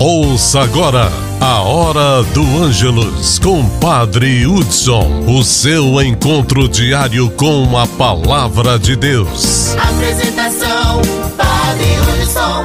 Ouça agora a Hora do Ângelus com Padre Hudson, o seu encontro diário com a Palavra de Deus. Apresentação, Padre Hudson.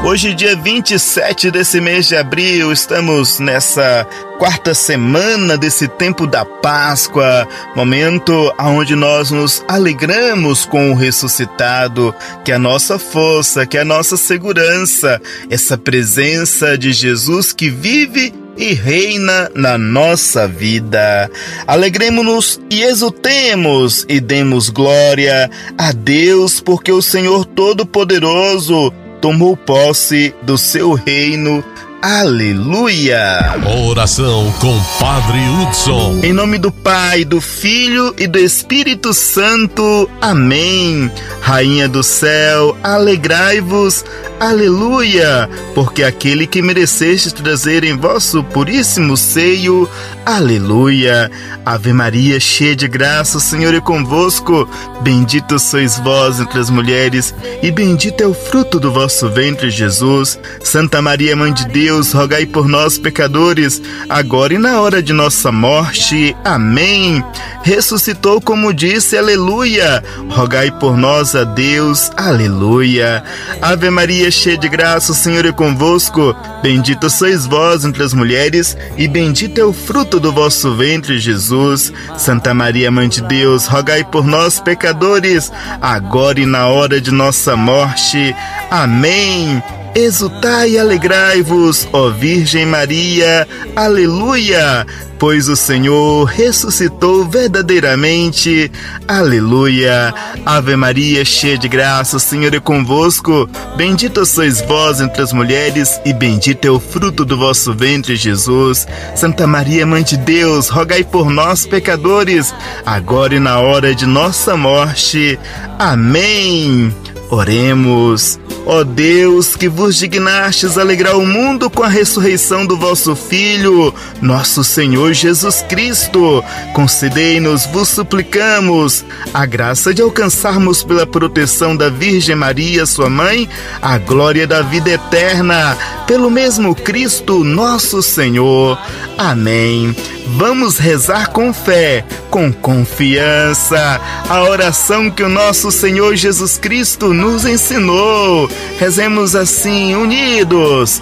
Hoje, dia 27 desse mês de abril, estamos nessa quarta semana desse tempo da Páscoa, momento onde nós nos alegramos com o ressuscitado, que é a nossa força, que é a nossa segurança, essa presença de Jesus que vive e reina na nossa vida. Alegremos-nos e exultemos e demos glória a Deus, porque o Senhor Todo-Poderoso tomou posse do seu reino Aleluia! Oração com Padre Hudson. Em nome do Pai, do Filho e do Espírito Santo. Amém. Rainha do céu, alegrai-vos. Aleluia! Porque aquele que mereceste trazer em vosso puríssimo seio. Aleluia! Ave Maria, cheia de graça, o Senhor é convosco. Bendito sois vós entre as mulheres, e bendito é o fruto do vosso ventre, Jesus. Santa Maria, Mãe de Deus, Deus, rogai por nós, pecadores, agora e na hora de nossa morte. Amém. Ressuscitou, como disse, aleluia. Rogai por nós a Deus, aleluia. Ave Maria, cheia de graça, o Senhor é convosco. Bendita sois vós entre as mulheres, e bendito é o fruto do vosso ventre, Jesus. Santa Maria, Mãe de Deus, rogai por nós, pecadores, agora e na hora de nossa morte. Amém. Exultai e alegrai-vos, ó Virgem Maria, aleluia! Pois o Senhor ressuscitou verdadeiramente, aleluia! Ave Maria, cheia de graça, o Senhor é convosco. Bendita sois vós entre as mulheres, e bendito é o fruto do vosso ventre, Jesus. Santa Maria, Mãe de Deus, rogai por nós, pecadores, agora e na hora de nossa morte. Amém. Oremos. Ó Deus, que vos dignastes alegrar o mundo com a ressurreição do vosso Filho, nosso Senhor Jesus Cristo, concedei-nos, vos suplicamos, a graça de alcançarmos pela proteção da Virgem Maria, sua mãe, a glória da vida eterna, pelo mesmo Cristo, nosso Senhor. Amém. Vamos rezar com fé, com confiança, a oração que o nosso Senhor Jesus Cristo nos ensinou. Rezemos assim, unidos.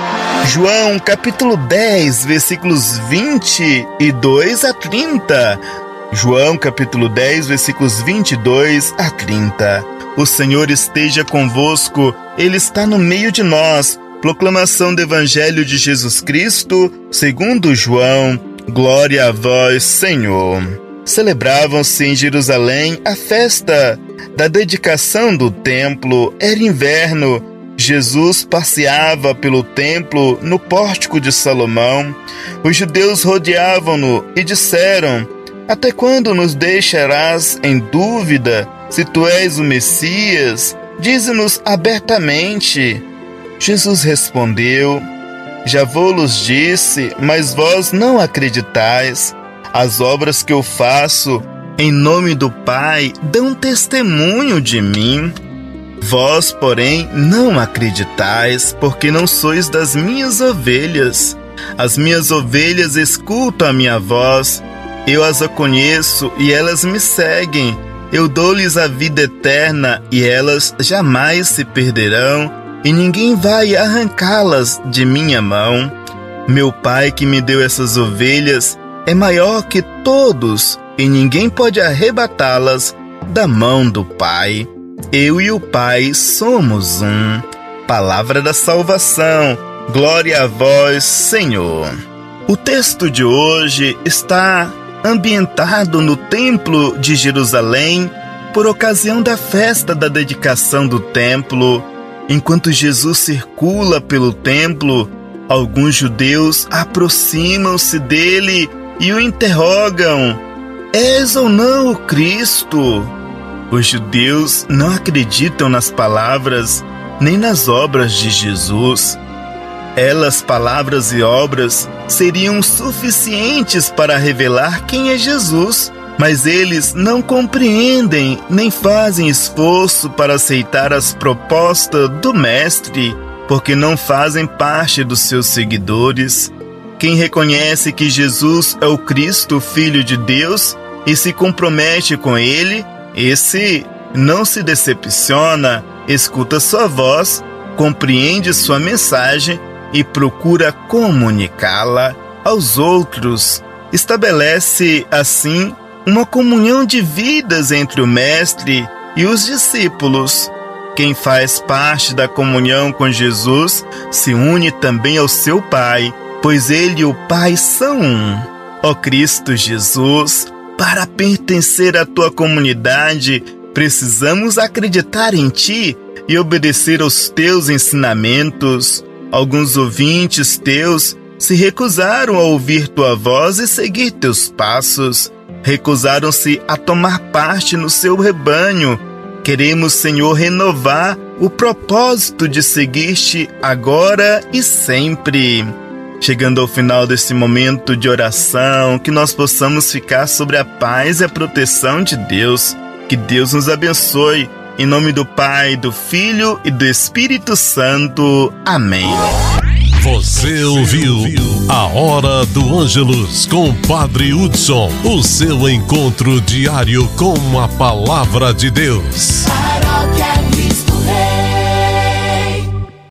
João capítulo 10, versículos 22 a 30. João capítulo 10, versículos 22 a 30. O Senhor esteja convosco, Ele está no meio de nós. Proclamação do Evangelho de Jesus Cristo, segundo João. Glória a vós, Senhor. Celebravam-se em Jerusalém a festa da dedicação do templo. Era inverno Jesus passeava pelo templo no pórtico de Salomão. Os judeus rodeavam-no e disseram: Até quando nos deixarás em dúvida se tu és o Messias? Dize-nos abertamente. Jesus respondeu: Já vou-los disse, mas vós não acreditais. As obras que eu faço em nome do Pai dão testemunho de mim. Vós, porém, não acreditais, porque não sois das minhas ovelhas. As minhas ovelhas escutam a minha voz, eu as conheço e elas me seguem. Eu dou-lhes a vida eterna e elas jamais se perderão, e ninguém vai arrancá-las de minha mão. Meu Pai que me deu essas ovelhas é maior que todos, e ninguém pode arrebatá-las da mão do Pai. Eu e o Pai somos um. Palavra da salvação. Glória a vós, Senhor. O texto de hoje está ambientado no Templo de Jerusalém por ocasião da festa da dedicação do templo. Enquanto Jesus circula pelo templo, Alguns judeus aproximam-se dele e o interrogam: És ou não o Cristo? Os judeus não acreditam nas palavras nem nas obras de Jesus. Elas, palavras e obras, seriam suficientes para revelar quem é Jesus, mas eles não compreendem nem fazem esforço para aceitar as propostas do Mestre, porque não fazem parte dos seus seguidores. Quem reconhece que Jesus é o Cristo, Filho de Deus, e se compromete com ele, esse não se decepciona, escuta sua voz, compreende sua mensagem e procura comunicá-la aos outros. Estabelece, assim, uma comunhão de vidas entre o Mestre e os discípulos. Quem faz parte da comunhão com Jesus se une também ao seu Pai, pois ele e o Pai são um. Ó Cristo Jesus, para pertencer à tua comunidade, precisamos acreditar em ti e obedecer aos teus ensinamentos. Alguns ouvintes teus se recusaram a ouvir tua voz e seguir teus passos. Recusaram-se a tomar parte no seu rebanho. Queremos, Senhor, renovar o propósito de seguir-te agora e sempre. Chegando ao final desse momento de oração, que nós possamos ficar sobre a paz e a proteção de Deus. Que Deus nos abençoe. Em nome do Pai, do Filho e do Espírito Santo. Amém. Você ouviu a Hora do Ângelus com Padre Hudson, o seu encontro diário com a palavra de Deus.